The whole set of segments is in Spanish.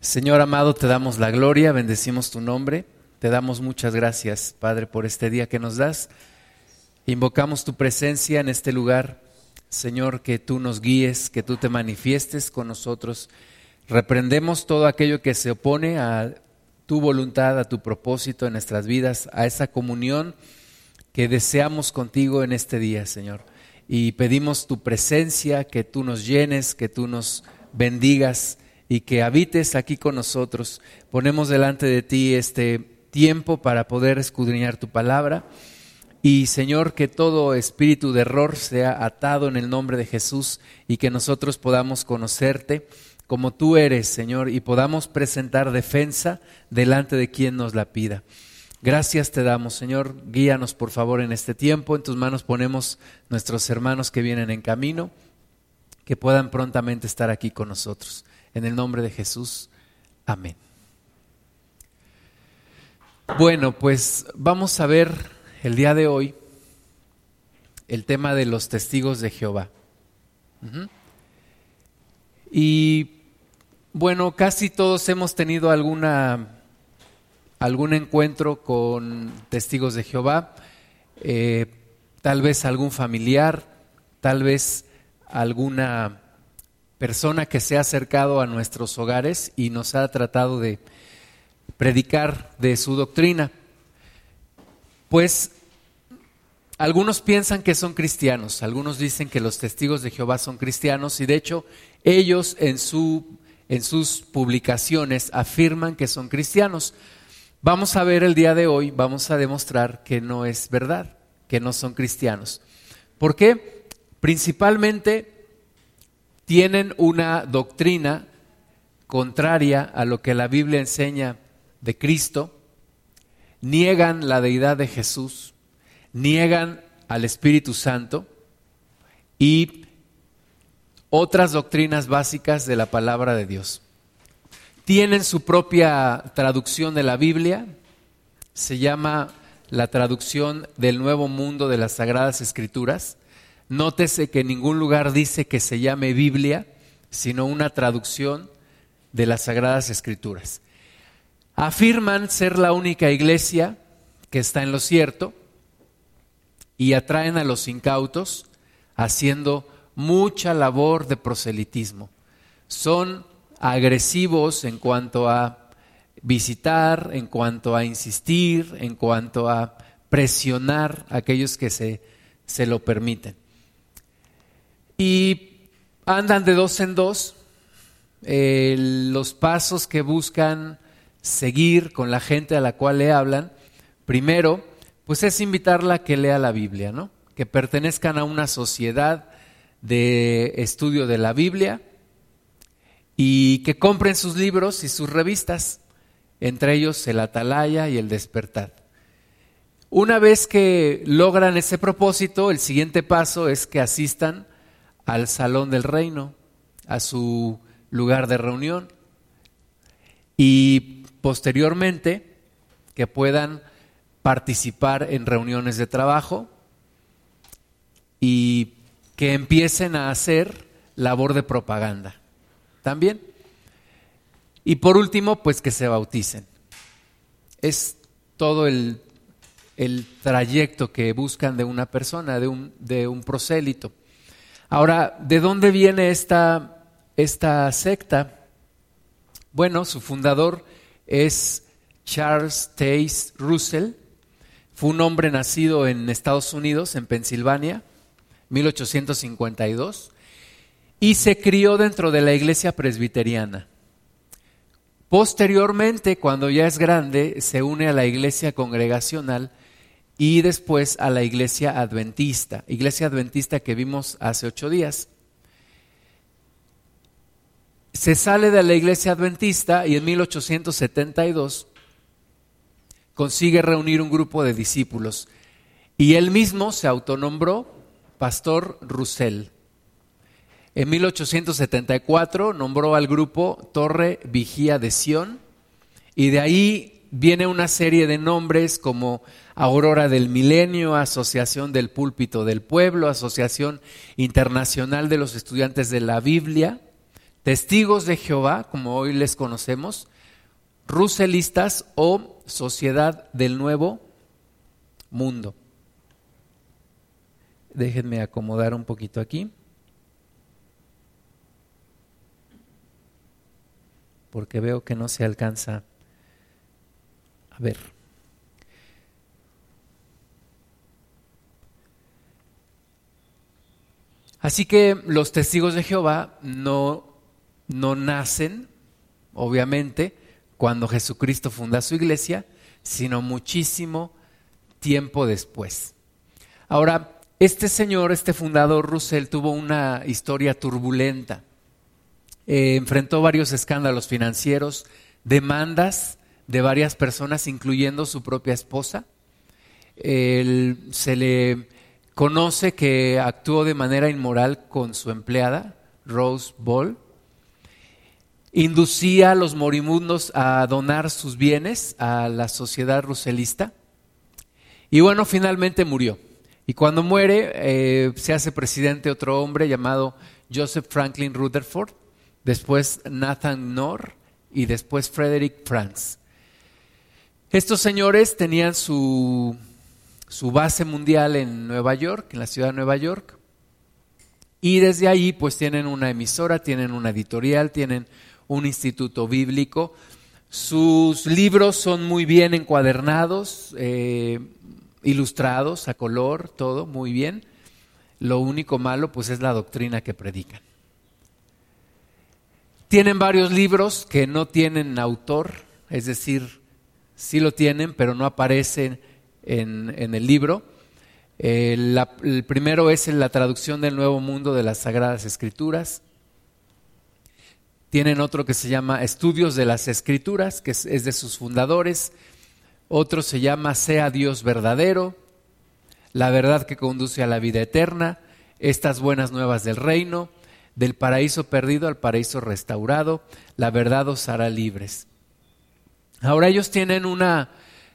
Señor amado, te damos la gloria, bendecimos tu nombre, te damos muchas gracias, Padre, por este día que nos das. Invocamos tu presencia en este lugar, Señor, que tú nos guíes, que tú te manifiestes con nosotros. Reprendemos todo aquello que se opone a tu voluntad, a tu propósito en nuestras vidas, a esa comunión que deseamos contigo en este día, Señor. Y pedimos tu presencia, que tú nos llenes, que tú nos bendigas y que habites aquí con nosotros. Ponemos delante de ti este tiempo para poder escudriñar tu palabra. Y Señor, que todo espíritu de error sea atado en el nombre de Jesús y que nosotros podamos conocerte como tú eres, Señor, y podamos presentar defensa delante de quien nos la pida. Gracias te damos, Señor. Guíanos, por favor, en este tiempo. En tus manos ponemos nuestros hermanos que vienen en camino, que puedan prontamente estar aquí con nosotros. En el nombre de Jesús. Amén. Bueno, pues vamos a ver el día de hoy el tema de los testigos de Jehová. Y bueno, casi todos hemos tenido alguna, algún encuentro con testigos de Jehová, eh, tal vez algún familiar, tal vez alguna persona que se ha acercado a nuestros hogares y nos ha tratado de predicar de su doctrina. Pues algunos piensan que son cristianos, algunos dicen que los testigos de Jehová son cristianos y de hecho ellos en, su, en sus publicaciones afirman que son cristianos. Vamos a ver el día de hoy, vamos a demostrar que no es verdad, que no son cristianos. ¿Por qué? Principalmente tienen una doctrina contraria a lo que la Biblia enseña de Cristo, niegan la deidad de Jesús, niegan al Espíritu Santo y otras doctrinas básicas de la palabra de Dios. Tienen su propia traducción de la Biblia, se llama la traducción del Nuevo Mundo de las Sagradas Escrituras, Nótese que en ningún lugar dice que se llame Biblia, sino una traducción de las Sagradas Escrituras. Afirman ser la única iglesia que está en lo cierto y atraen a los incautos haciendo mucha labor de proselitismo. Son agresivos en cuanto a visitar, en cuanto a insistir, en cuanto a presionar a aquellos que se, se lo permiten y andan de dos en dos. Eh, los pasos que buscan seguir con la gente a la cual le hablan, primero, pues es invitarla a que lea la Biblia, ¿no? Que pertenezcan a una sociedad de estudio de la Biblia y que compren sus libros y sus revistas, entre ellos el Atalaya y el Despertar. Una vez que logran ese propósito, el siguiente paso es que asistan al salón del reino, a su lugar de reunión y posteriormente que puedan participar en reuniones de trabajo y que empiecen a hacer labor de propaganda también. Y por último, pues que se bauticen. Es todo el, el trayecto que buscan de una persona, de un, de un prosélito. Ahora, ¿de dónde viene esta, esta secta? Bueno, su fundador es Charles Taze Russell. Fue un hombre nacido en Estados Unidos, en Pensilvania, 1852, y se crió dentro de la iglesia presbiteriana. Posteriormente, cuando ya es grande, se une a la iglesia congregacional y después a la iglesia adventista, iglesia adventista que vimos hace ocho días. Se sale de la iglesia adventista y en 1872 consigue reunir un grupo de discípulos y él mismo se autonombró Pastor Russell. En 1874 nombró al grupo Torre Vigía de Sión y de ahí viene una serie de nombres como Aurora del Milenio, Asociación del Púlpito del Pueblo, Asociación Internacional de los Estudiantes de la Biblia, testigos de Jehová, como hoy les conocemos, ruselistas o sociedad del nuevo mundo. Déjenme acomodar un poquito aquí. Porque veo que no se alcanza a ver. Así que los testigos de Jehová no, no nacen, obviamente, cuando Jesucristo funda su iglesia, sino muchísimo tiempo después. Ahora, este señor, este fundador Russell, tuvo una historia turbulenta. Eh, enfrentó varios escándalos financieros, demandas de varias personas, incluyendo su propia esposa. se le conoce que actuó de manera inmoral con su empleada, Rose Ball. Inducía a los moribundos a donar sus bienes a la sociedad ruselista. Y bueno, finalmente murió. Y cuando muere, eh, se hace presidente otro hombre llamado Joseph Franklin Rutherford, después Nathan Knorr y después Frederick Franz. Estos señores tenían su, su base mundial en Nueva York, en la ciudad de Nueva York, y desde ahí pues tienen una emisora, tienen una editorial, tienen un instituto bíblico. Sus libros son muy bien encuadernados, eh, ilustrados a color, todo muy bien. Lo único malo pues es la doctrina que predican. Tienen varios libros que no tienen autor, es decir, sí lo tienen, pero no aparecen en, el libro. el primero es en la traducción del Nuevo Mundo de las Sagradas Escrituras. Tienen otro que se llama Estudios de las Escrituras, que es de sus fundadores otro se llama Sea Dios verdadero, la verdad que conduce a la vida eterna, estas buenas nuevas del reino, del paraíso perdido al paraíso restaurado, la verdad os hará libres. Ahora ellos tienen una,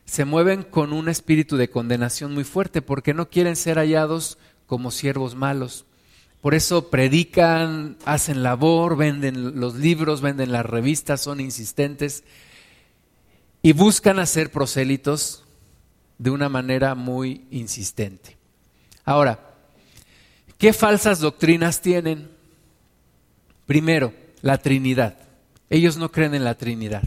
se mueven con un espíritu de condenación muy fuerte porque no quieren ser hallados como siervos malos. Por eso predican, hacen labor, venden los libros, venden las revistas, son insistentes y buscan hacer prosélitos de una manera muy insistente. Ahora, ¿qué falsas doctrinas tienen? Primero, la Trinidad. Ellos no creen en la Trinidad.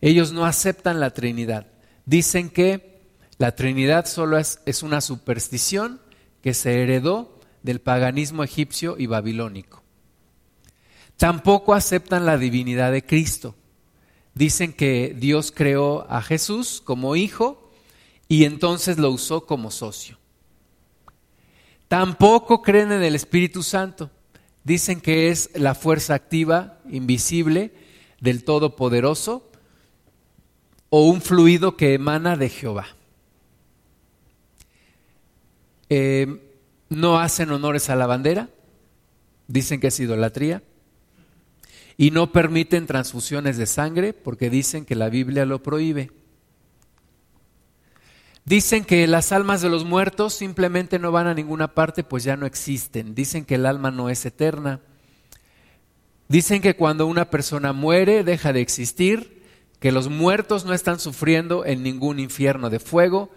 Ellos no aceptan la Trinidad. Dicen que la Trinidad solo es, es una superstición que se heredó del paganismo egipcio y babilónico. Tampoco aceptan la divinidad de Cristo dicen que Dios creó a Jesús como hijo y entonces lo usó como socio. Tampoco creen en el Espíritu Santo. Dicen que es la fuerza activa, invisible, del Todopoderoso o un fluido que emana de Jehová. Eh, no hacen honores a la bandera, dicen que es idolatría y no permiten transfusiones de sangre porque dicen que la Biblia lo prohíbe. Dicen que las almas de los muertos simplemente no van a ninguna parte pues ya no existen. Dicen que el alma no es eterna. Dicen que cuando una persona muere deja de existir, que los muertos no están sufriendo en ningún infierno de fuego,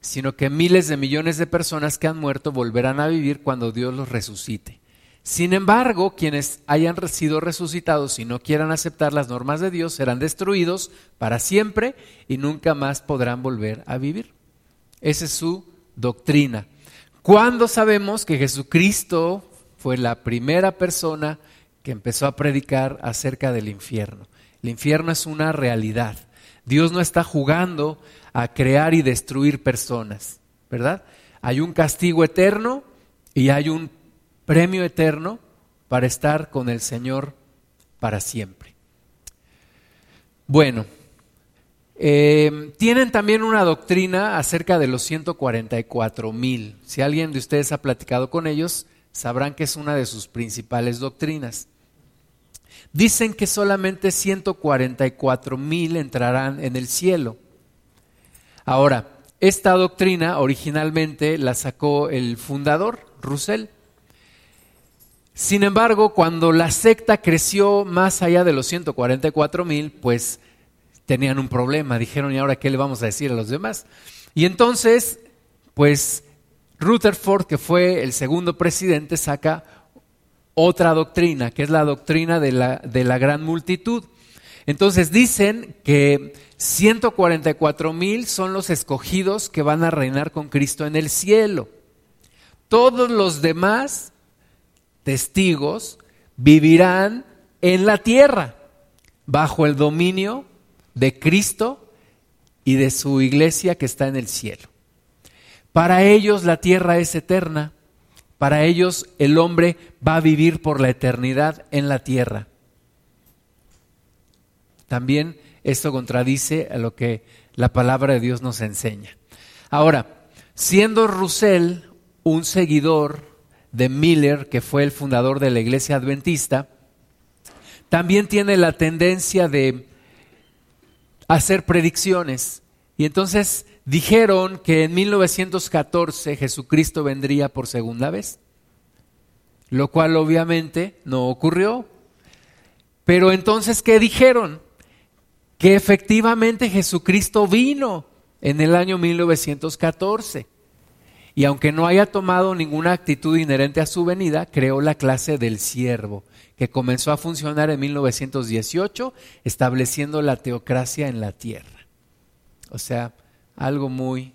sino que miles de millones de personas que han muerto volverán a vivir cuando Dios los resucite. Sin embargo, quienes hayan sido resucitados y no quieran aceptar las normas de Dios serán destruidos para siempre y nunca más podrán volver a vivir. Esa es su doctrina. ¿Cuándo sabemos que Jesucristo fue la primera persona que empezó a predicar acerca del infierno? El infierno es una realidad. Dios no está jugando a crear y destruir personas, ¿verdad? Hay un castigo eterno y hay un premio eterno para estar con el Señor para siempre. Bueno, eh, tienen también una doctrina acerca de los 144 mil. Si alguien de ustedes ha platicado con ellos, sabrán que es una de sus principales doctrinas. Dicen que solamente 144 mil entrarán en el cielo. Ahora, esta doctrina originalmente la sacó el fundador, Russell. Sin embargo, cuando la secta creció más allá de los 144 mil, pues tenían un problema. Dijeron, ¿y ahora qué le vamos a decir a los demás? Y entonces, pues Rutherford, que fue el segundo presidente, saca otra doctrina, que es la doctrina de la, de la gran multitud. Entonces dicen que 144 mil son los escogidos que van a reinar con Cristo en el cielo. Todos los demás testigos vivirán en la tierra bajo el dominio de Cristo y de su iglesia que está en el cielo. Para ellos la tierra es eterna, para ellos el hombre va a vivir por la eternidad en la tierra. También esto contradice a lo que la palabra de Dios nos enseña. Ahora, siendo Russell un seguidor de Miller, que fue el fundador de la iglesia adventista, también tiene la tendencia de hacer predicciones. Y entonces dijeron que en 1914 Jesucristo vendría por segunda vez, lo cual obviamente no ocurrió. Pero entonces, ¿qué dijeron? Que efectivamente Jesucristo vino en el año 1914. Y aunque no haya tomado ninguna actitud inherente a su venida, creó la clase del siervo que comenzó a funcionar en 1918, estableciendo la teocracia en la tierra. O sea, algo muy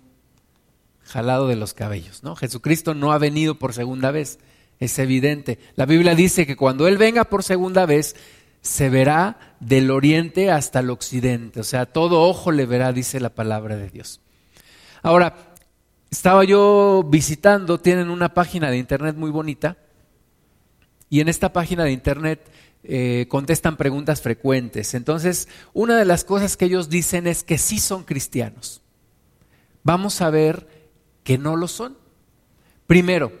jalado de los cabellos, ¿no? Jesucristo no ha venido por segunda vez, es evidente. La Biblia dice que cuando Él venga por segunda vez, se verá del oriente hasta el occidente, o sea, todo ojo le verá, dice la palabra de Dios. Ahora, estaba yo visitando, tienen una página de internet muy bonita, y en esta página de internet eh, contestan preguntas frecuentes. Entonces, una de las cosas que ellos dicen es que sí son cristianos. Vamos a ver que no lo son. Primero,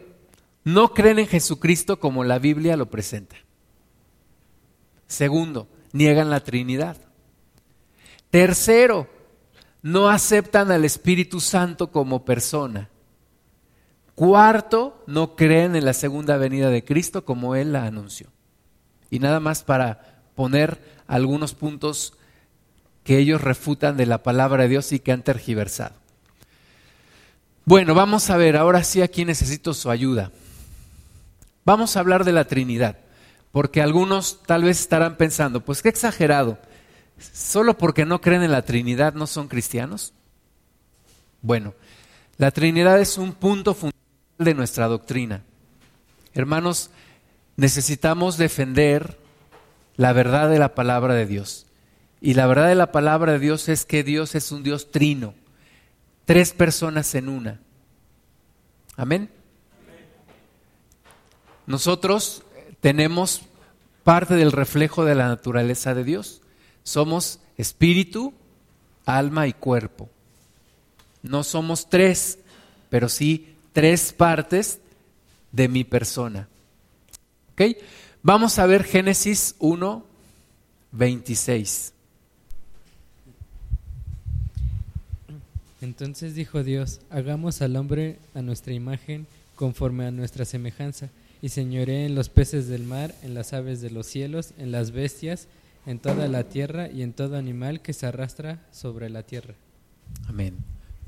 no creen en Jesucristo como la Biblia lo presenta. Segundo, niegan la Trinidad. Tercero, no aceptan al Espíritu Santo como persona. Cuarto, no creen en la segunda venida de Cristo como Él la anunció. Y nada más para poner algunos puntos que ellos refutan de la palabra de Dios y que han tergiversado. Bueno, vamos a ver, ahora sí aquí necesito su ayuda. Vamos a hablar de la Trinidad, porque algunos tal vez estarán pensando, pues qué exagerado, solo porque no creen en la Trinidad no son cristianos. Bueno, la Trinidad es un punto fundamental de nuestra doctrina. Hermanos, necesitamos defender la verdad de la palabra de Dios. Y la verdad de la palabra de Dios es que Dios es un Dios trino, tres personas en una. Amén. Nosotros tenemos parte del reflejo de la naturaleza de Dios. Somos espíritu, alma y cuerpo. No somos tres, pero sí tres partes de mi persona. ¿Ok? Vamos a ver Génesis 1, 26. Entonces dijo Dios, hagamos al hombre a nuestra imagen, conforme a nuestra semejanza, y señoré en los peces del mar, en las aves de los cielos, en las bestias, en toda la tierra y en todo animal que se arrastra sobre la tierra. Amén.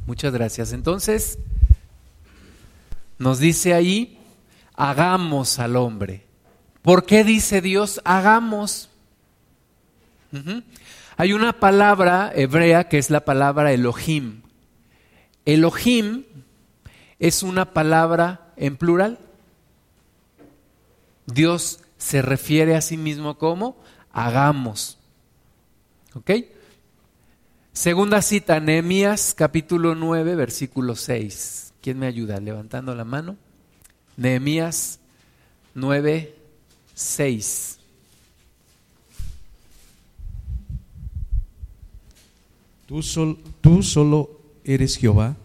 Muchas gracias. Entonces, nos dice ahí, hagamos al hombre. ¿Por qué dice Dios, hagamos? Hay una palabra hebrea que es la palabra Elohim. Elohim es una palabra en plural. Dios se refiere a sí mismo como hagamos. ¿Ok? Segunda cita, Nehemías capítulo 9, versículo 6. ¿Quién me ayuda? Levantando la mano. Nehemías 9, 6. Tú, tú solo eres Jehová,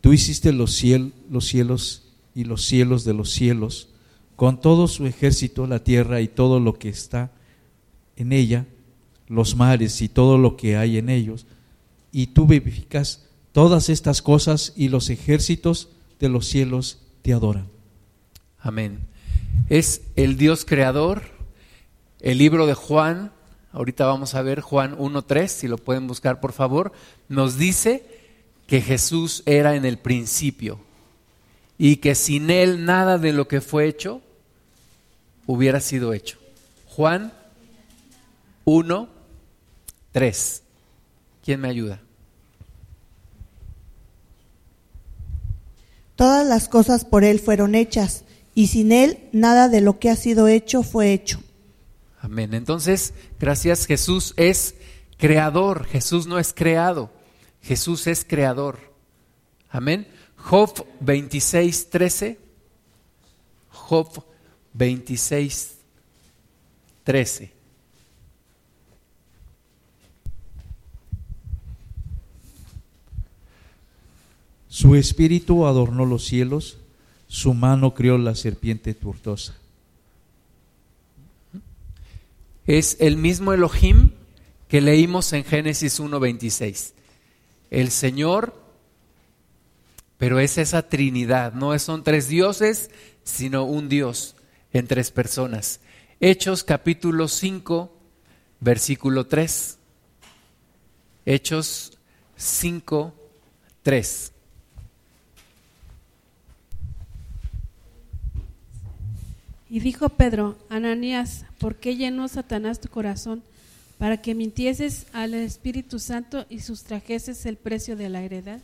tú hiciste los, los cielos y los cielos de los cielos, con todo su ejército, la tierra y todo lo que está en ella, los mares y todo lo que hay en ellos, y tú vivificas Todas estas cosas y los ejércitos de los cielos te adoran. Amén. es el Dios creador. El libro de Juan, ahorita vamos a ver Juan 1.3, si lo pueden buscar por favor, nos dice que Jesús era en el principio y que sin Él nada de lo que fue hecho hubiera sido hecho. Juan 1.3. ¿Quién me ayuda? Todas las cosas por Él fueron hechas, y sin Él nada de lo que ha sido hecho fue hecho. Amén. Entonces, gracias, Jesús es creador, Jesús no es creado, Jesús es creador. Amén. Job 26, 13. Job 26, 13. Su espíritu adornó los cielos, su mano crió la serpiente tortosa. Es el mismo Elohim que leímos en Génesis 1.26. El Señor, pero es esa Trinidad, no son tres dioses, sino un Dios en tres personas. Hechos capítulo 5, versículo 3. Hechos 5, 3. Y dijo Pedro, Ananías, ¿por qué llenó Satanás tu corazón para que mintieses al Espíritu Santo y sustrajeses el precio de la heredad?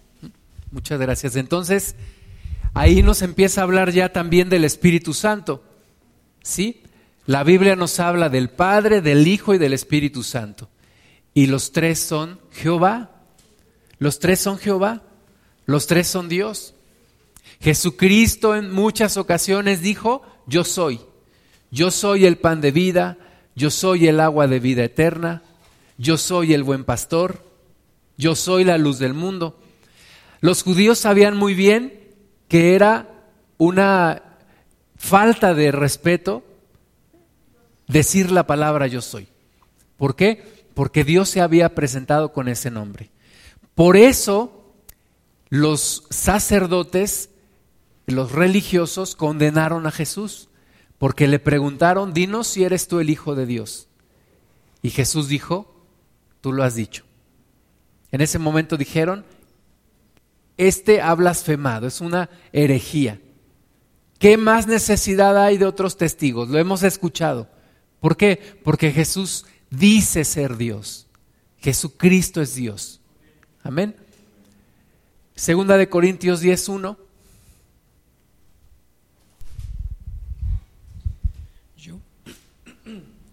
Muchas gracias. Entonces, ahí nos empieza a hablar ya también del Espíritu Santo. ¿Sí? La Biblia nos habla del Padre, del Hijo y del Espíritu Santo. Y los tres son Jehová. Los tres son Jehová. Los tres son Dios. Jesucristo en muchas ocasiones dijo, yo soy. Yo soy el pan de vida, yo soy el agua de vida eterna, yo soy el buen pastor, yo soy la luz del mundo. Los judíos sabían muy bien que era una falta de respeto decir la palabra yo soy. ¿Por qué? Porque Dios se había presentado con ese nombre. Por eso los sacerdotes los religiosos condenaron a Jesús porque le preguntaron, dinos si eres tú el Hijo de Dios. Y Jesús dijo, tú lo has dicho. En ese momento dijeron, este ha blasfemado, es una herejía. ¿Qué más necesidad hay de otros testigos? Lo hemos escuchado. ¿Por qué? Porque Jesús dice ser Dios. Jesucristo es Dios. Amén. Segunda de Corintios 10.1.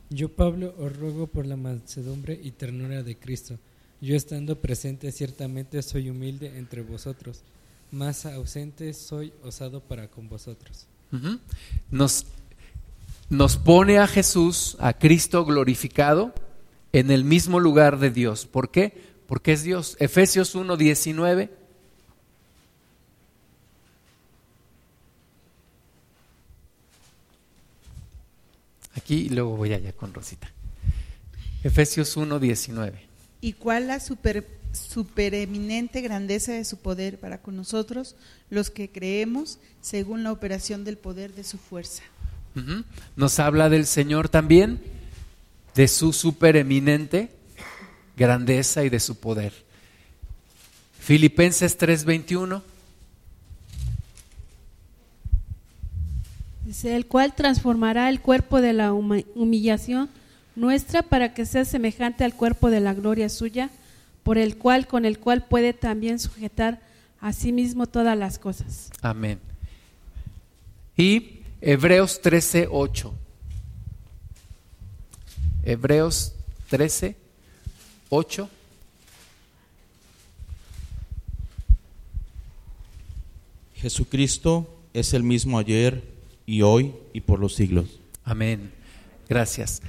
Yo, Pablo, os ruego por la mansedumbre y ternura de Cristo. Yo estando presente ciertamente soy humilde entre vosotros, más ausente soy osado para con vosotros. nos, nos pone a Jesús, a Cristo glorificado, en el mismo lugar de Dios. ¿Por qué? Porque es Dios. Efesios 1, Aquí y luego voy allá con Rosita. Efesios 1, 19. ¿Y cuál la super, supereminente grandeza de su poder para con nosotros, los que creemos, según la operación del poder de su fuerza? Nos habla del Señor también, de su supereminente grandeza y de su poder. Filipenses 3:21. Dice, el cual transformará el cuerpo de la humillación nuestra para que sea semejante al cuerpo de la gloria suya, por el cual, con el cual puede también sujetar a sí mismo todas las cosas. Amén. Y Hebreos 13:8. Hebreos 13:8. Jesucristo es el mismo ayer y hoy y por los siglos. Amén. Gracias.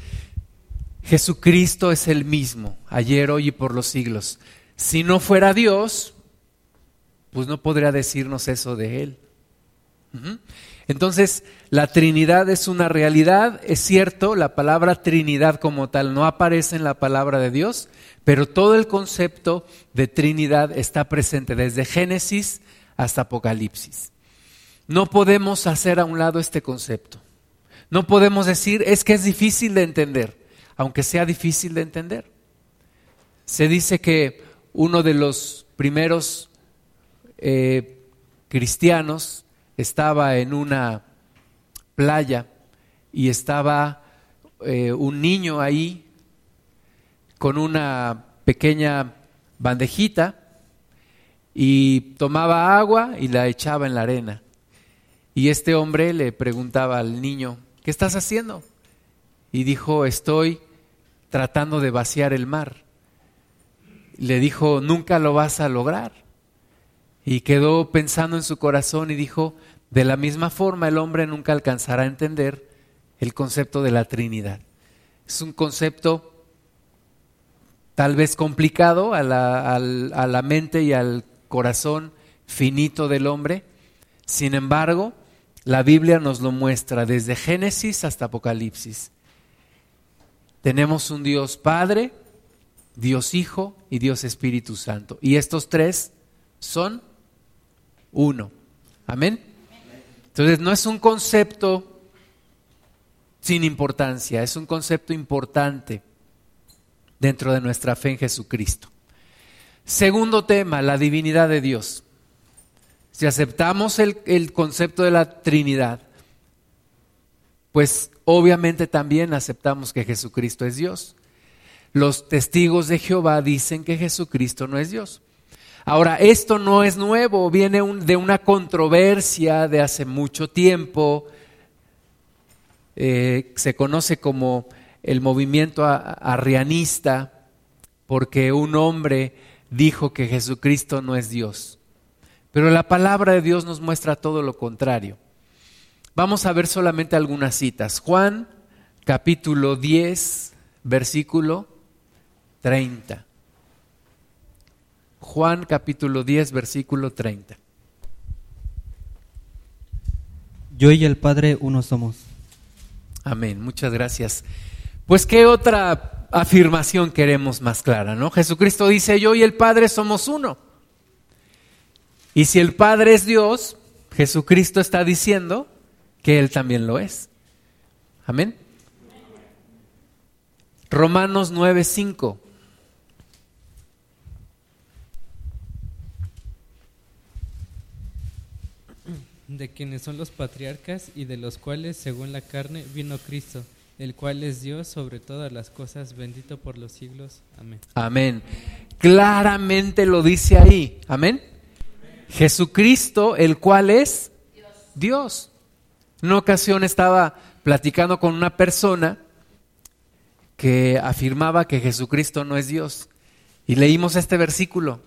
Jesucristo es el mismo, ayer, hoy y por los siglos. Si no fuera Dios, pues no podría decirnos eso de Él. Entonces, la Trinidad es una realidad, es cierto, la palabra Trinidad como tal no aparece en la palabra de Dios, pero todo el concepto de Trinidad está presente desde Génesis hasta Apocalipsis. No podemos hacer a un lado este concepto. No podemos decir es que es difícil de entender, aunque sea difícil de entender. Se dice que uno de los primeros eh, cristianos estaba en una playa y estaba eh, un niño ahí con una pequeña bandejita y tomaba agua y la echaba en la arena. Y este hombre le preguntaba al niño, ¿qué estás haciendo? Y dijo, estoy tratando de vaciar el mar. Le dijo, nunca lo vas a lograr. Y quedó pensando en su corazón y dijo, de la misma forma el hombre nunca alcanzará a entender el concepto de la Trinidad. Es un concepto tal vez complicado a la, a la mente y al corazón finito del hombre. Sin embargo, la Biblia nos lo muestra desde Génesis hasta Apocalipsis. Tenemos un Dios Padre, Dios Hijo y Dios Espíritu Santo. Y estos tres son uno. Amén. Entonces no es un concepto sin importancia, es un concepto importante dentro de nuestra fe en Jesucristo. Segundo tema, la divinidad de Dios. Si aceptamos el, concepto de la Trinidad, pues obviamente también aceptamos que Jesucristo es Dios. Los testigos de Jehová dicen que Jesucristo no es Dios. Ahora, esto no es nuevo, viene de una controversia de hace mucho tiempo. Eh, se conoce como el movimiento arrianista, porque un hombre dijo que Jesucristo no es Dios. Pero la palabra de Dios nos muestra todo lo contrario. Vamos a ver solamente algunas citas. Juan capítulo 10, versículo 30. Juan capítulo 10, versículo 30. Yo y el Padre uno somos. Amén, muchas gracias. Pues qué otra afirmación queremos más clara, ¿no? Jesucristo dice, yo y el Padre somos uno. Y si el Padre es Dios, Jesucristo está diciendo que Él también lo es. Amén. Romanos 9:5. De quienes son los patriarcas y de los cuales, según la carne, vino Cristo el cual es Dios sobre todas las cosas, bendito por los siglos. Amén. Amén. Claramente lo dice ahí. Amén. Jesucristo, el cual es Dios. En una ocasión estaba platicando con una persona que afirmaba que Jesucristo no es Dios. Y leímos este versículo.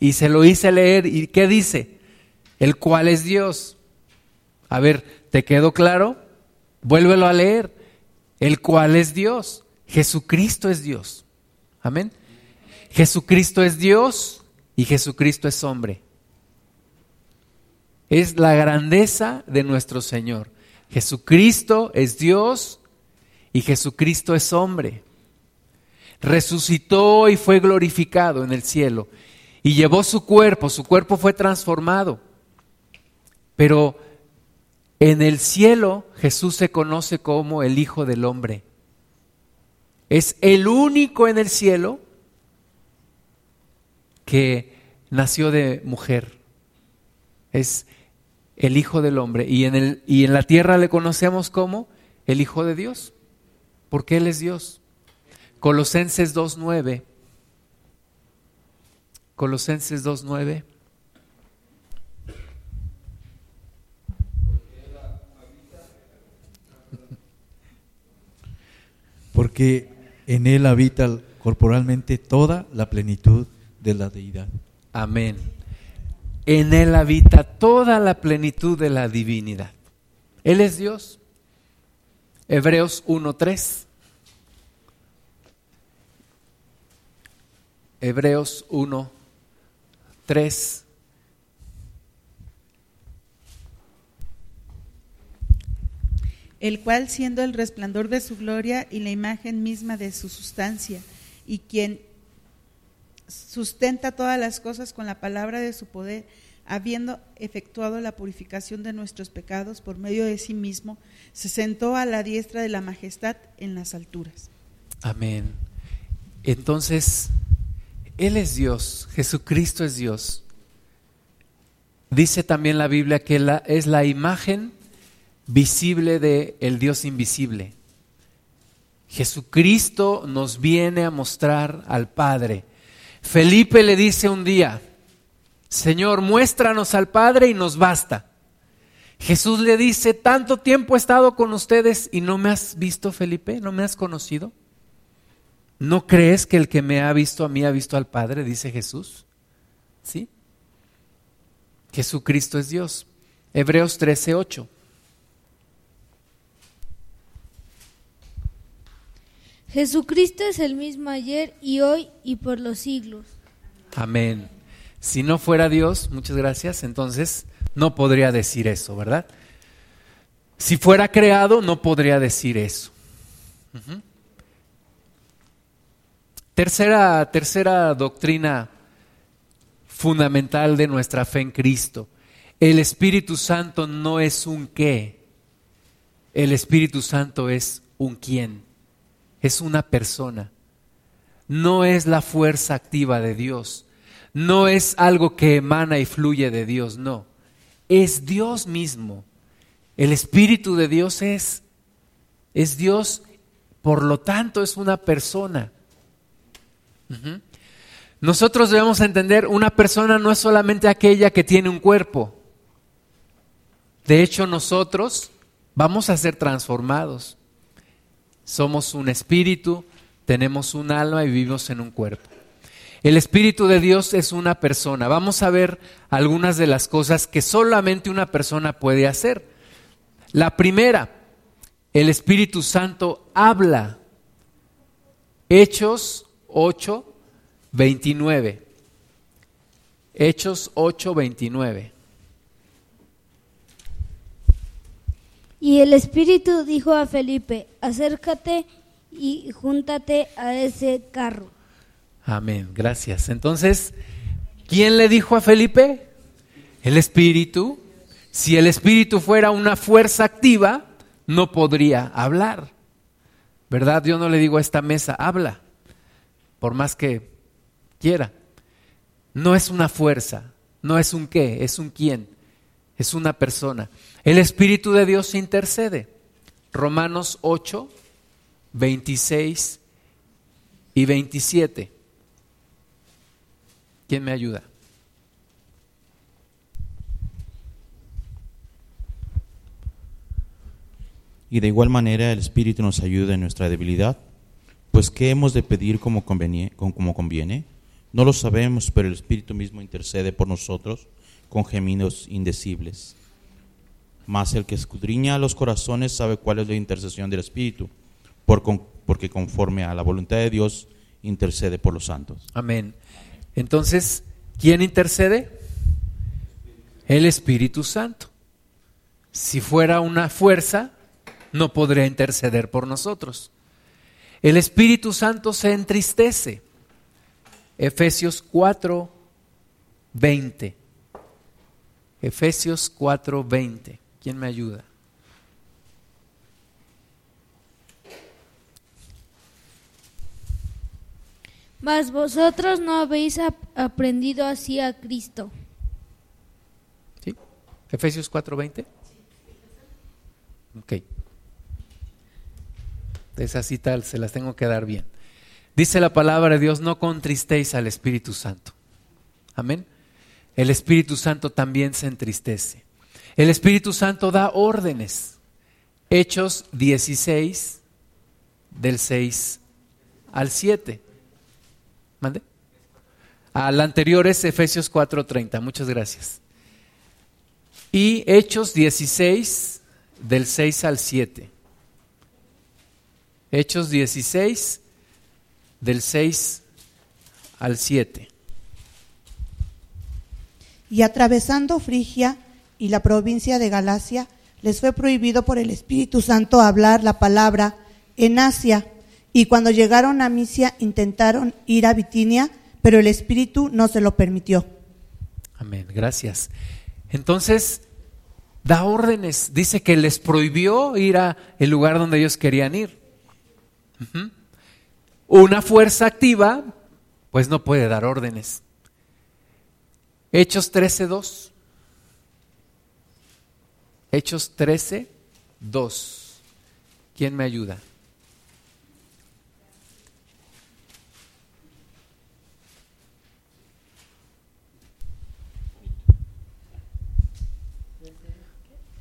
Y se lo hice leer. ¿Y qué dice? El cual es Dios. A ver, ¿te quedó claro? Vuélvelo a leer. El cual es Dios. Jesucristo es Dios. Amén. Jesucristo es Dios y Jesucristo es hombre. Es la grandeza de nuestro Señor. Jesucristo es Dios y Jesucristo es hombre. Resucitó y fue glorificado en el cielo y llevó su cuerpo, su cuerpo fue transformado. Pero en el cielo Jesús se conoce como el Hijo del Hombre. Es el único en el cielo que nació de mujer. Es el Hijo del Hombre. Y en, el, y en la tierra le conocemos como el Hijo de Dios, porque Él es Dios. Colosenses 2.9. Colosenses 2.9. porque en Él habita corporalmente toda la plenitud de la deidad. Amén. En Él habita toda la plenitud de la divinidad. Él es Dios. Hebreos 1.3. Hebreos 1.3. el cual siendo el resplandor de su gloria y la imagen misma de su sustancia, y quien sustenta todas las cosas con la palabra de su poder, habiendo efectuado la purificación de nuestros pecados por medio de sí mismo, se sentó a la diestra de la majestad en las alturas. Amén. Entonces, Él es Dios, Jesucristo es Dios. Dice también la Biblia que es la imagen visible de el Dios invisible. Jesucristo nos viene a mostrar al Padre. Felipe le dice un día, Señor, muéstranos al Padre y nos basta. Jesús le dice, tanto tiempo he estado con ustedes y no me has visto, Felipe, no me has conocido. ¿No crees que el que me ha visto a mí ha visto al Padre? Dice Jesús. ¿Sí? Jesucristo es Dios. Hebreos 13, 8. Jesucristo es el mismo ayer y hoy y por los siglos. Amén. Si no fuera Dios, muchas gracias, entonces no podría decir eso, ¿verdad? Si fuera creado, no podría decir eso. Tercera, tercera doctrina fundamental de nuestra fe en Cristo. El Espíritu Santo no es un qué. El Espíritu Santo es un quién. Es una persona no es la fuerza activa de Dios, no es algo que emana y fluye de Dios, no, es Dios mismo. El Espíritu de Dios es, es Dios, por lo tanto es una persona. Nosotros debemos entender, una persona no es solamente aquella que tiene un cuerpo. De hecho, nosotros vamos a ser transformados. Somos un espíritu, tenemos un alma y vivimos en un cuerpo. El Espíritu de Dios es una persona. Vamos a ver algunas de las cosas que solamente una persona puede hacer. La primera, el Espíritu Santo habla. Hechos 8, 29. Hechos 8, 29. Y el Espíritu dijo a Felipe, acércate y júntate a ese carro. Amén, gracias. Entonces, ¿quién le dijo a Felipe? El Espíritu. Si el Espíritu fuera una fuerza activa, no podría hablar. ¿Verdad? Yo no le digo a esta mesa, habla, por más que quiera. No es una fuerza, no es un qué, es un quién, es una persona. El Espíritu de Dios intercede. Romanos 8, 26 y 27. ¿Quién me ayuda? Y de igual manera el Espíritu nos ayuda en nuestra debilidad. Pues ¿qué hemos de pedir como, convenie- con- como conviene? No lo sabemos, pero el Espíritu mismo intercede por nosotros con gemidos indecibles. Mas el que escudriña los corazones sabe cuál es la intercesión del Espíritu, porque conforme a la voluntad de Dios intercede por los santos. Amén. Entonces, ¿quién intercede? El Espíritu Santo. Si fuera una fuerza, no podría interceder por nosotros. El Espíritu Santo se entristece. Efesios 4, 20. Efesios 4, 20. ¿Quién me ayuda? Mas vosotros no habéis ap- aprendido así a Cristo. ¿Sí? Efesios 4, 20. Ok. Esa cita se las tengo que dar bien. Dice la palabra de Dios, no contristéis al Espíritu Santo. Amén. El Espíritu Santo también se entristece. El Espíritu Santo da órdenes. Hechos 16, del 6 al 7. ¿Mande? Al anterior es Efesios 4:30. Muchas gracias. Y Hechos 16, del 6 al 7. Hechos 16, del 6 al 7. Y atravesando Frigia y la provincia de Galacia, les fue prohibido por el Espíritu Santo hablar la palabra en Asia. Y cuando llegaron a Misia intentaron ir a Bitinia, pero el Espíritu no se lo permitió. Amén, gracias. Entonces, da órdenes. Dice que les prohibió ir a el lugar donde ellos querían ir. Una fuerza activa, pues no puede dar órdenes. Hechos 13.2. Hechos 13.2. ¿Quién me ayuda?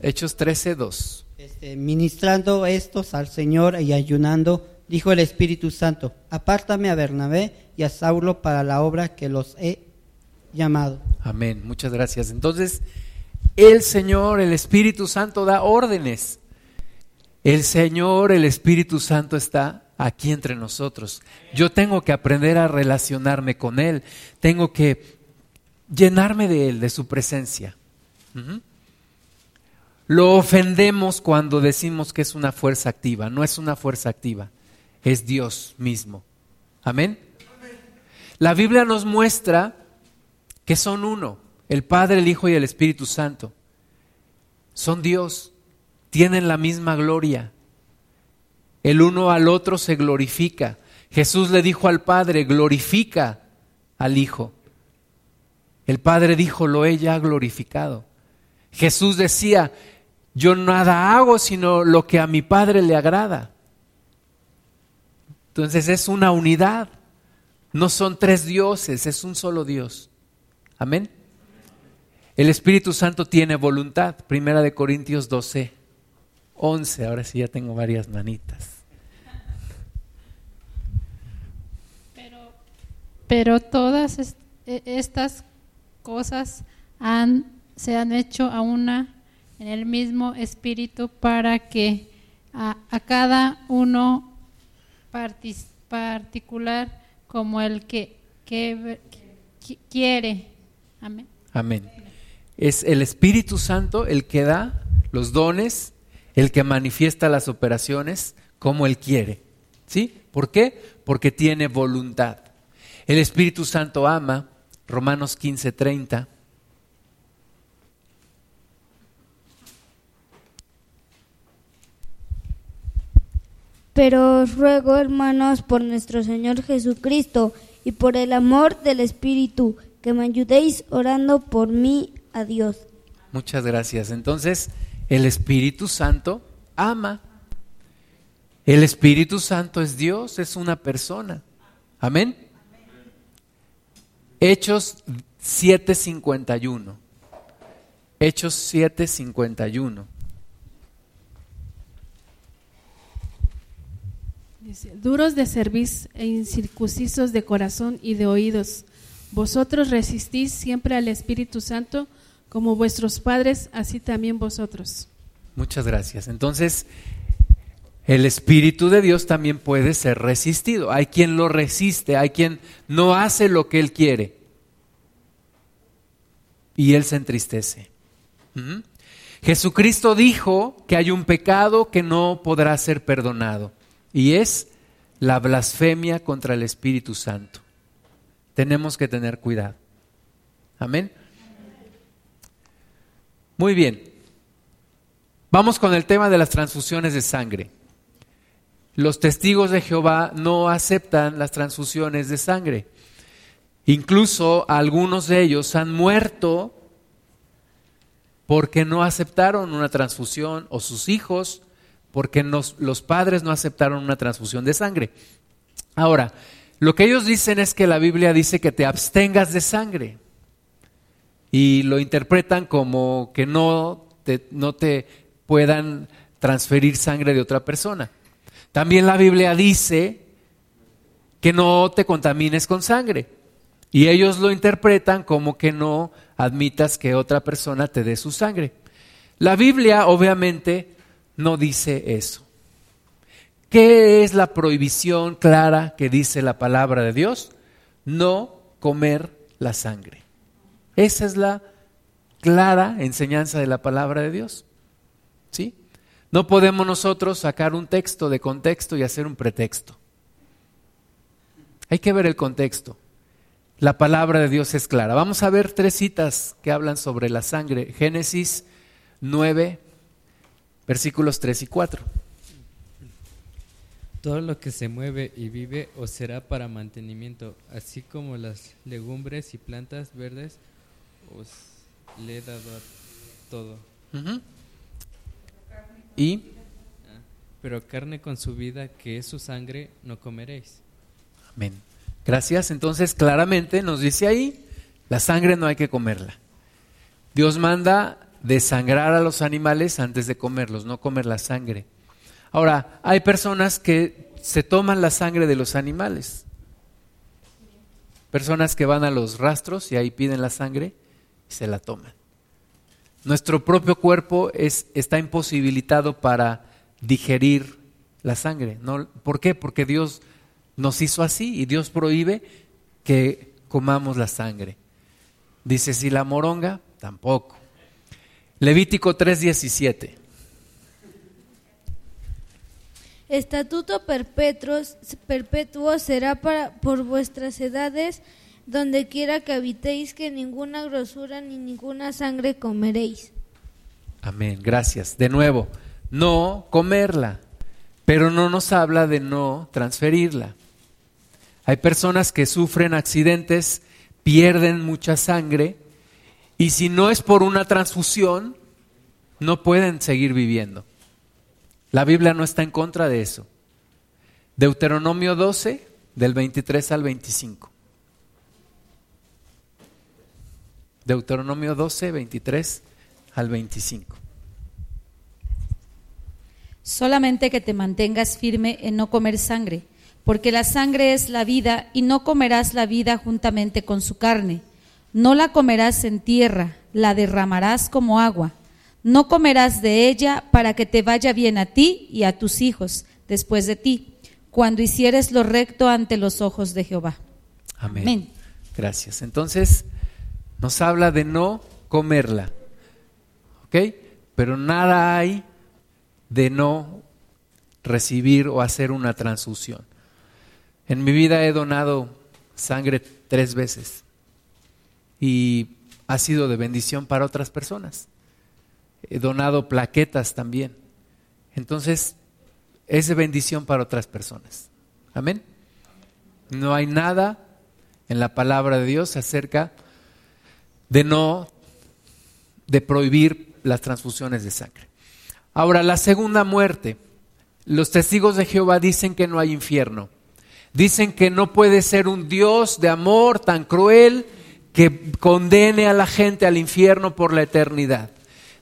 Hechos 13.2. Este, ministrando estos al Señor y ayunando, dijo el Espíritu Santo, apártame a Bernabé y a Saulo para la obra que los he llamado. Amén, muchas gracias. Entonces, el Señor, el Espíritu Santo da órdenes. El Señor, el Espíritu Santo está aquí entre nosotros. Yo tengo que aprender a relacionarme con Él. Tengo que llenarme de Él, de su presencia. Lo ofendemos cuando decimos que es una fuerza activa. No es una fuerza activa, es Dios mismo. Amén. La Biblia nos muestra que son uno, el Padre, el Hijo y el Espíritu Santo. Son Dios, tienen la misma gloria. El uno al otro se glorifica. Jesús le dijo al Padre, glorifica al Hijo. El Padre dijo, lo he ya glorificado. Jesús decía, yo nada hago sino lo que a mi Padre le agrada. Entonces es una unidad. No son tres dioses, es un solo Dios. Amén. El Espíritu Santo tiene voluntad. Primera de Corintios 12, 11. Ahora sí ya tengo varias manitas. Pero todas est- e- estas cosas han, se han hecho a una en el mismo espíritu para que a, cada uno particular como el que quiere. Amén. Amén. Es el Espíritu Santo el que da los dones, el que manifiesta las operaciones como Él quiere. ¿Sí? ¿Por qué? Porque tiene voluntad. El Espíritu Santo ama, Romanos 15, 30. Pero os ruego, hermanos, por nuestro Señor Jesucristo y por el amor del Espíritu, que me ayudéis orando por mí a Dios. Muchas gracias. Entonces, el Espíritu Santo ama. El Espíritu Santo es Dios, es una persona. Amén. Hechos 7:51. Hechos 7:51. Dice, duros de cerviz e incircuncisos de corazón y de oídos, vosotros resistís siempre al Espíritu Santo, como vuestros padres, así también vosotros. Muchas gracias. Entonces, el Espíritu de Dios también puede ser resistido. Hay quien lo resiste, hay quien no hace lo que Él quiere. Y Él se entristece. Jesucristo dijo que hay un pecado que no podrá ser perdonado. Y es la blasfemia contra el Espíritu Santo. Tenemos que tener cuidado. Amén. Muy bien. Vamos con el tema de las transfusiones de sangre. Los testigos de Jehová no aceptan las transfusiones de sangre. Incluso algunos de ellos han muerto porque no aceptaron una transfusión o sus hijos porque los padres no aceptaron una transfusión de sangre. Ahora, lo que ellos dicen es que la Biblia dice que te abstengas de sangre y lo interpretan como que no te, no te puedan transferir sangre de otra persona. También la Biblia dice que no te contamines con sangre y ellos lo interpretan como que no admitas que otra persona te dé su sangre. La Biblia obviamente no dice eso. ¿Qué es la prohibición clara que dice la palabra de Dios? No comer la sangre. Esa es la clara enseñanza de la palabra de Dios. ¿Sí? No podemos nosotros sacar un texto de contexto y hacer un pretexto. Hay que ver el contexto. la palabra de Dios es clara. Vamos a ver tres citas que hablan sobre la sangre. Génesis 9, versículos 3 y 4. Todo lo que se mueve y vive os será para mantenimiento, así como las legumbres y plantas verdes os le he dado a todo. Y Ah, Pero carne con su vida, que es su sangre, no comeréis. Amén. Gracias. Entonces, claramente nos dice ahí, la sangre no hay que comerla. Dios manda desangrar a los animales antes de comerlos, no comer la sangre. Ahora, hay personas que se toman la sangre de los animales. Personas que van a los rastros y ahí piden la sangre y se la toman. Nuestro propio cuerpo es, está imposibilitado para digerir la sangre. ¿Por qué? Porque Dios nos hizo así y Dios prohíbe que comamos la sangre. Dice, si la moronga, tampoco. Levítico 3:17. Estatuto perpetuo, será para, por vuestras edades, donde quiera que habitéis, que ninguna grosura ni ninguna sangre comeréis. Amén, gracias. De nuevo, no comerla, pero no nos habla de no transferirla. Hay personas que sufren accidentes, pierden mucha sangre y si no es por una transfusión, no pueden seguir viviendo. La Biblia no está en contra de eso. Deuteronomio 12, del 23 al 25. Deuteronomio 12, 23 al 25. Solamente que te mantengas firme en no comer sangre, porque la sangre es la vida y no comerás la vida juntamente con su carne. No la comerás en tierra, la derramarás como agua. No comerás de ella para que te vaya bien a ti y a tus hijos después de ti, cuando hicieres lo recto ante los ojos de Jehová. Amén. Amén. Gracias. Entonces, nos habla de no comerla. ¿Ok? Pero nada hay de no recibir o hacer una transfusión. En mi vida he donado sangre tres veces y ha sido de bendición para otras personas. Donado plaquetas también. Entonces, es de bendición para otras personas. Amén. No hay nada en la palabra de Dios acerca de no, de prohibir las transfusiones de sangre. Ahora, la segunda muerte. Los testigos de Jehová dicen que no hay infierno. Dicen que no puede ser un Dios de amor tan cruel que condene a la gente al infierno por la eternidad.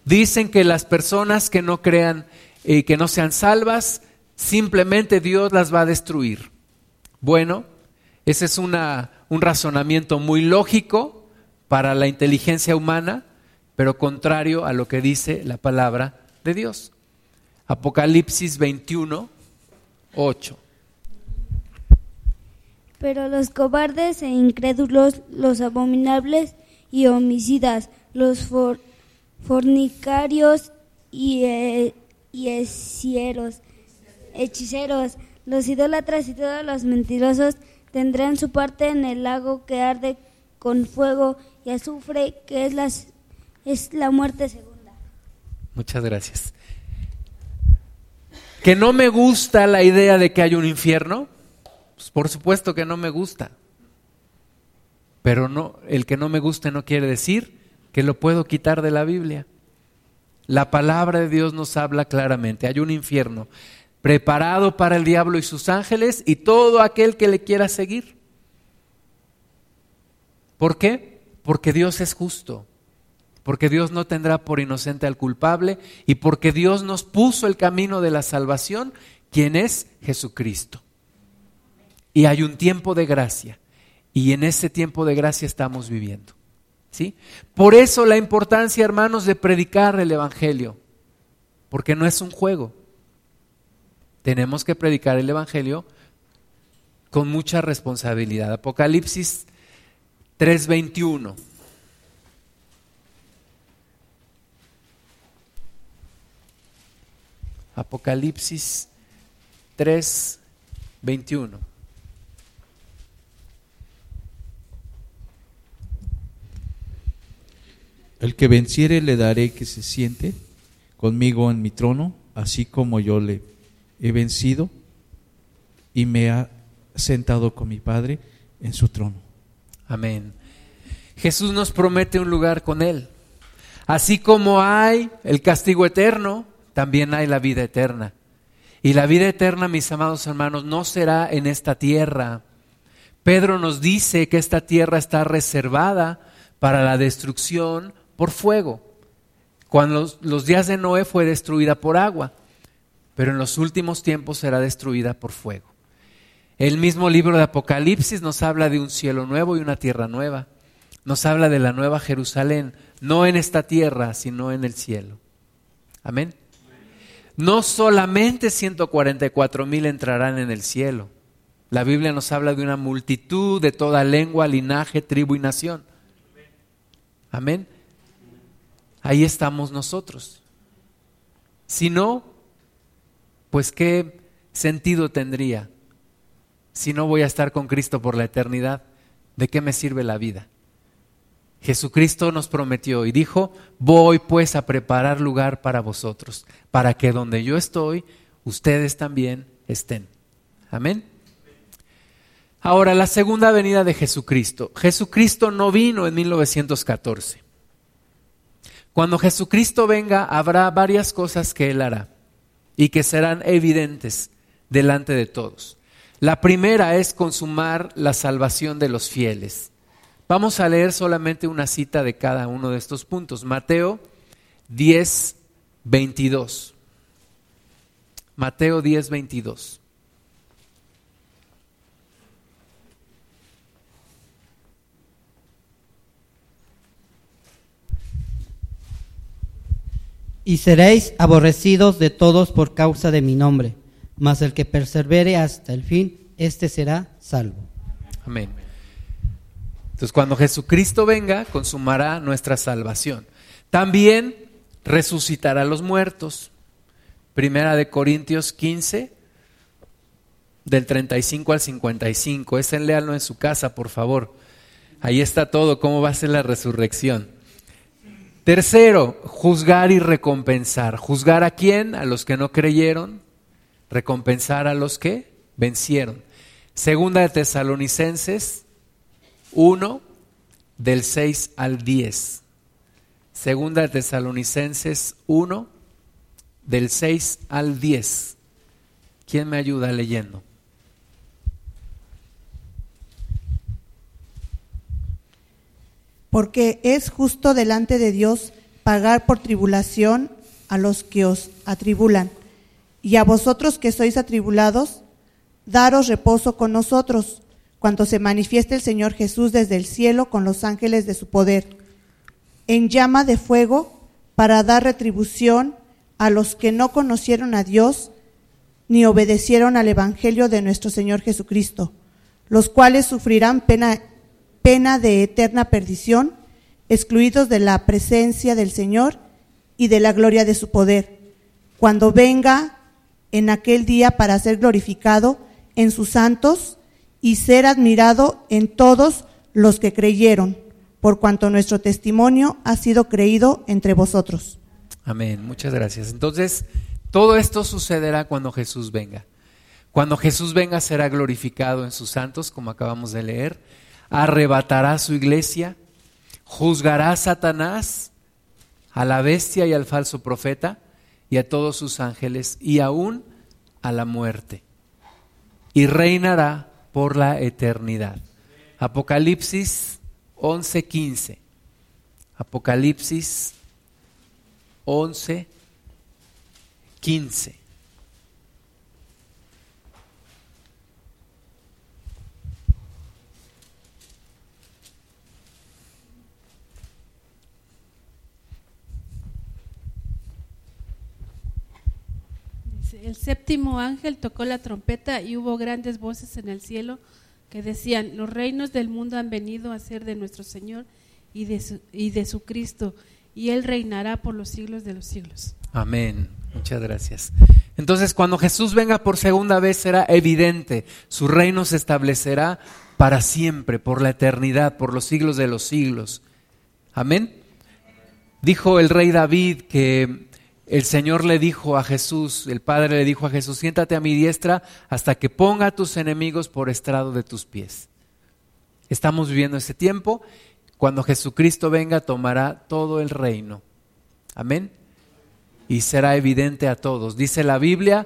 Dicen que las personas que no crean y que no sean salvas, simplemente Dios las va a destruir. Bueno, ese es un razonamiento muy lógico para la inteligencia humana, pero contrario a lo que dice la palabra de Dios. Apocalipsis 21, 8. Pero los cobardes e incrédulos, los abominables y homicidas, los for- fornicarios y, eh, y hechiceros, los idólatras y todos los mentirosos tendrán su parte en el lago que arde con fuego y azufre, que es, las, es la muerte segunda. Muchas gracias. ¿Que no me gusta la idea de que hay un infierno? Pues por supuesto que no me gusta. Pero no, el que no me guste no quiere decir que lo puedo quitar de la Biblia. La palabra de Dios nos habla claramente. Hay un infierno preparado para el diablo y sus ángeles y todo aquel que le quiera seguir. ¿Por qué? Porque Dios es justo, porque Dios no tendrá por inocente al culpable y porque Dios nos puso el camino de la salvación, quien es Jesucristo. Y hay un tiempo de gracia y en ese tiempo de gracia estamos viviendo. ¿Sí? Por eso la importancia, hermanos, de predicar el evangelio, porque no es un juego. Tenemos que predicar el evangelio con mucha responsabilidad. Apocalipsis 3:21. Apocalipsis 3:21. El que venciere le daré que se siente conmigo en mi trono, así como yo le he vencido y me ha sentado con mi Padre en su trono. Amén. Jesús nos promete un lugar con Él. Así como hay el castigo eterno, también hay la vida eterna. Y la vida eterna, mis amados hermanos, no será en esta tierra. Pedro nos dice que esta tierra está reservada para la destrucción por fuego. Cuando los, días de Noé fue destruida por agua, pero en los últimos tiempos será destruida por fuego. El mismo libro de Apocalipsis nos habla de un cielo nuevo y una tierra nueva. Nos habla de la nueva Jerusalén, no en esta tierra, sino en el cielo. Amén. No solamente 144 mil entrarán en el cielo. La Biblia nos habla de una multitud de toda lengua, linaje, tribu y nación. Amén. Ahí estamos nosotros. Si no, pues qué sentido tendría si no voy a estar con Cristo por la eternidad. ¿De qué me sirve la vida? Jesucristo nos prometió y dijo, voy pues a preparar lugar para vosotros, para que donde yo estoy, ustedes también estén. Amén. Ahora, la segunda venida de Jesucristo. Jesucristo no vino en 1914. Cuando Jesucristo venga, habrá varias cosas que Él hará y que serán evidentes delante de todos. La primera es consumar la salvación de los fieles. Vamos a leer solamente una cita de cada uno de estos puntos. Mateo 10, 22. Mateo 10, 22. Y seréis aborrecidos de todos por causa de mi nombre, mas el que persevere hasta el fin, éste será salvo. Amén. Entonces, cuando Jesucristo venga, consumará nuestra salvación. También resucitará a los muertos. Primera de Corintios 15, del 35 al 55. Ese léalo en su casa, por favor. Ahí está todo, cómo va a ser la resurrección. Tercero, juzgar y recompensar. ¿Juzgar a quién? A los que no creyeron. Recompensar a los que vencieron. Segunda de Tesalonicenses 1, del 6 al 10. Segunda de Tesalonicenses 1, del 6 al 10. ¿Quién me ayuda leyendo? Porque es justo delante de Dios pagar por tribulación a los que os atribulan, y a vosotros que sois atribulados, daros reposo con nosotros, cuando se manifieste el Señor Jesús desde el cielo con los ángeles de su poder, en llama de fuego, para dar retribución a los que no conocieron a Dios ni obedecieron al Evangelio de nuestro Señor Jesucristo, los cuales sufrirán pena pena de eterna perdición, excluidos de la presencia del Señor y de la gloria de su poder, cuando venga en aquel día para ser glorificado en sus santos y ser admirado en todos los que creyeron, por cuanto nuestro testimonio ha sido creído entre vosotros. Amén, muchas gracias. Entonces, todo esto sucederá cuando Jesús venga. Cuando Jesús venga será glorificado en sus santos, como acabamos de leer arrebatará su iglesia, juzgará a Satanás, a la bestia y al falso profeta y a todos sus ángeles y aún a la muerte. Y reinará por la eternidad. Apocalipsis 11:15. Apocalipsis 11:15. El séptimo ángel tocó la trompeta y hubo grandes voces en el cielo que decían, los reinos del mundo han venido a ser de nuestro Señor y de su, Cristo, y Él reinará por los siglos de los siglos. Amén. Muchas gracias. Entonces, cuando Jesús venga por segunda vez, será evidente, su reino se establecerá para siempre, por la eternidad, por los siglos de los siglos. Amén. Dijo el rey David que el Señor le dijo a Jesús, el Padre le dijo a Jesús, siéntate a mi diestra hasta que ponga a tus enemigos por estrado de tus pies. Estamos viviendo ese tiempo. Cuando Jesucristo venga, tomará todo el reino. Amén. Y será evidente a todos. Dice la Biblia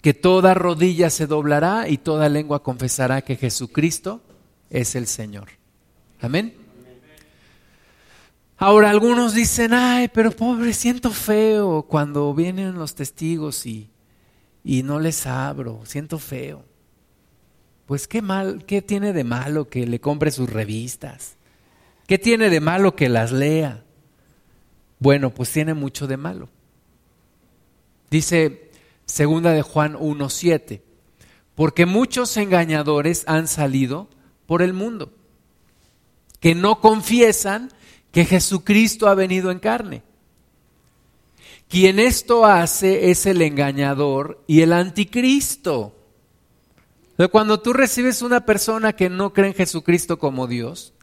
que toda rodilla se doblará y toda lengua confesará que Jesucristo es el Señor. Amén. Ahora algunos dicen, ay, pero pobre, siento feo cuando vienen los testigos y, y no les abro, siento feo. Pues qué mal, qué tiene de malo que le compre sus revistas. ¿Qué tiene de malo que las lea? Bueno, pues tiene mucho de malo. Dice segunda de Juan 1:7, porque muchos engañadores han salido por el mundo que no confiesan que Jesucristo ha venido en carne. Quien esto hace es el engañador y el anticristo. Cuando tú recibes una persona que no cree en Jesucristo como Dios,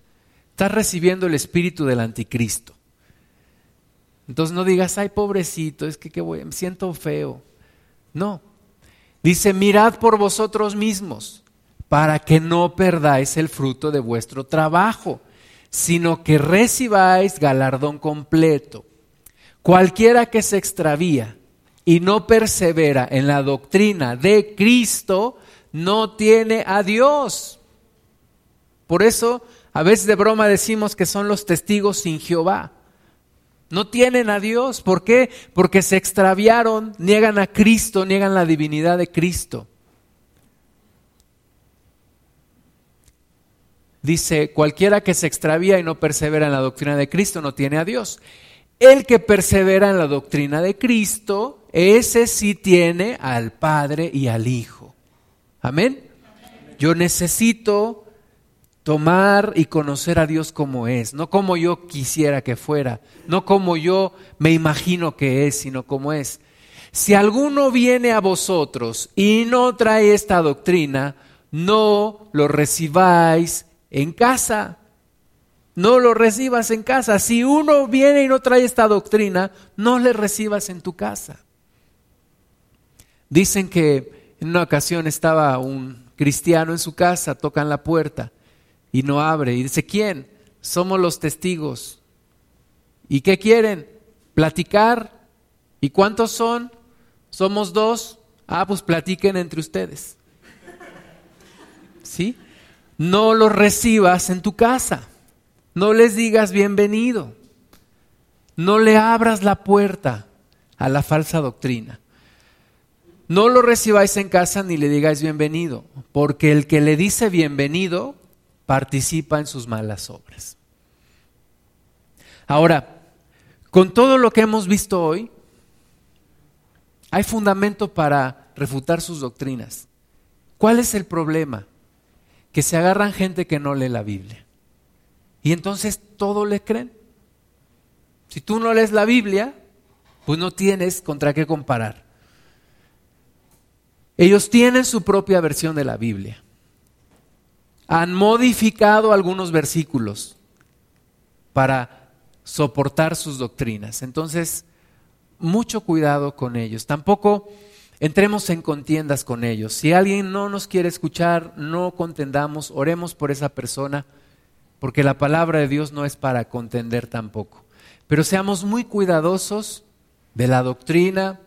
estás recibiendo el espíritu del anticristo. Entonces no digas, ay pobrecito, es que, me siento feo. No. Dice, mirad por vosotros mismos, para que no perdáis el fruto de vuestro trabajo, sino que recibáis galardón completo. Cualquiera que se extravía y no persevera en la doctrina de Cristo, no tiene a Dios. Por eso a veces de broma decimos que son los testigos sin Jehová. No tienen a Dios. ¿Por qué? Porque se extraviaron, niegan a Cristo, niegan la divinidad de Cristo. Dice, cualquiera que se extravía y no persevera en la doctrina de Cristo no tiene a Dios. El que persevera en la doctrina de Cristo, ese sí tiene al Padre y al Hijo. Amén. Yo necesito tomar y conocer a Dios como es, no como yo quisiera que fuera, no como yo me imagino que es, sino como es. Si alguno viene a vosotros y no trae esta doctrina, no lo recibáis en casa. No lo recibas en casa. Si uno viene y no trae esta doctrina, no le recibas en tu casa. Dicen que en una ocasión estaba un cristiano en su casa, tocan la puerta y no abre. Y dice, ¿quién? Somos los testigos. ¿Y qué quieren? Platicar. ¿Y cuántos son? Somos dos. Ah, pues platiquen entre ustedes. ¿Sí? No los recibas en tu casa. No les digas bienvenido. No le abras la puerta a la falsa doctrina. No lo recibáis en casa ni le digáis bienvenido, porque el que le dice bienvenido participa en sus malas obras. Ahora, con todo lo que hemos visto hoy, hay fundamento para refutar sus doctrinas. ¿Cuál es el problema? Que se agarran gente que no lee la Biblia. Y entonces todo le creen. Si tú no lees la Biblia, pues no tienes contra qué comparar. Ellos tienen su propia versión de la Biblia han modificado algunos versículos para soportar sus doctrinas. Entonces, mucho cuidado con ellos. Tampoco entremos en contiendas con ellos. Si alguien no nos quiere escuchar, no contendamos, oremos por esa persona, porque la palabra de Dios no es para contender tampoco. Pero seamos muy cuidadosos de la doctrina,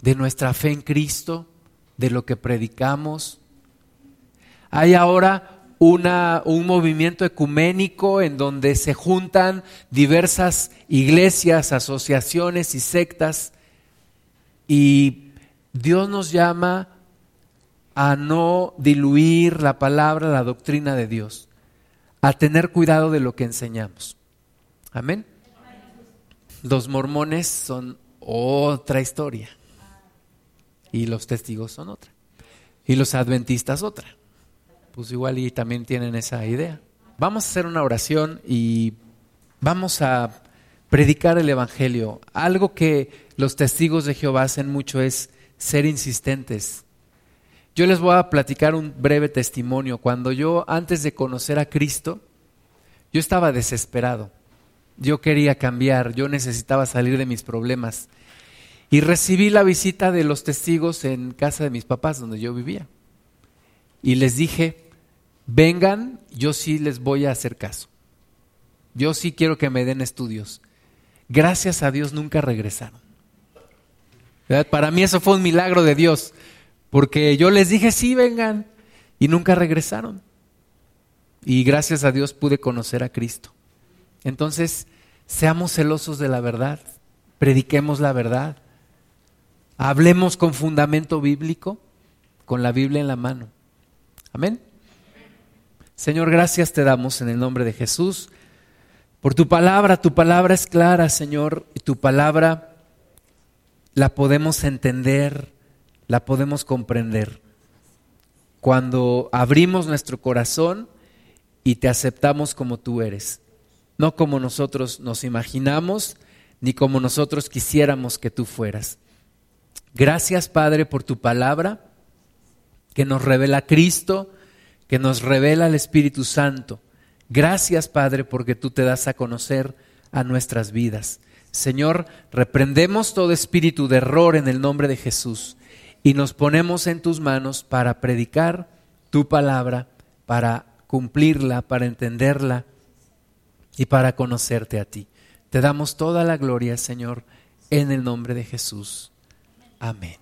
de nuestra fe en Cristo, de lo que predicamos. Hay ahora un movimiento ecuménico en donde se juntan diversas iglesias, asociaciones y sectas y Dios nos llama a no diluir la palabra, la doctrina de Dios, a tener cuidado de lo que enseñamos. Amén. Los mormones son otra historia y los testigos son otra y los adventistas otra pues igual y también tienen esa idea. Vamos a hacer una oración y vamos a predicar el Evangelio. Algo que los testigos de Jehová hacen mucho es ser insistentes. Yo les voy a platicar un breve testimonio. Cuando yo, antes de conocer a Cristo, yo estaba desesperado. Yo quería cambiar, yo necesitaba salir de mis problemas. Y recibí la visita de los testigos en casa de mis papás, donde yo vivía. Y les dije, vengan, yo sí les voy a hacer caso. Yo sí quiero que me den estudios. Gracias a Dios nunca regresaron. Para mí eso fue un milagro de Dios, porque yo les dije, sí, vengan, y nunca regresaron. Y gracias a Dios pude conocer a Cristo. Entonces, seamos celosos de la verdad, prediquemos la verdad, hablemos con fundamento bíblico, con la Biblia en la mano. Amén. Señor, gracias te damos en el nombre de Jesús por tu palabra. Tu palabra es clara, Señor, y tu palabra la podemos entender, la podemos comprender. Cuando abrimos nuestro corazón y te aceptamos como tú eres, no como nosotros nos imaginamos, ni como nosotros quisiéramos que tú fueras. Gracias, Padre, por tu palabra que nos revela Cristo, que nos revela el Espíritu Santo. Gracias, Padre, porque tú te das a conocer a nuestras vidas. Señor, reprendemos todo espíritu de error en el nombre de Jesús y nos ponemos en tus manos para predicar tu palabra, para cumplirla, para entenderla y para conocerte a ti. Te damos toda la gloria, Señor, en el nombre de Jesús. Amén.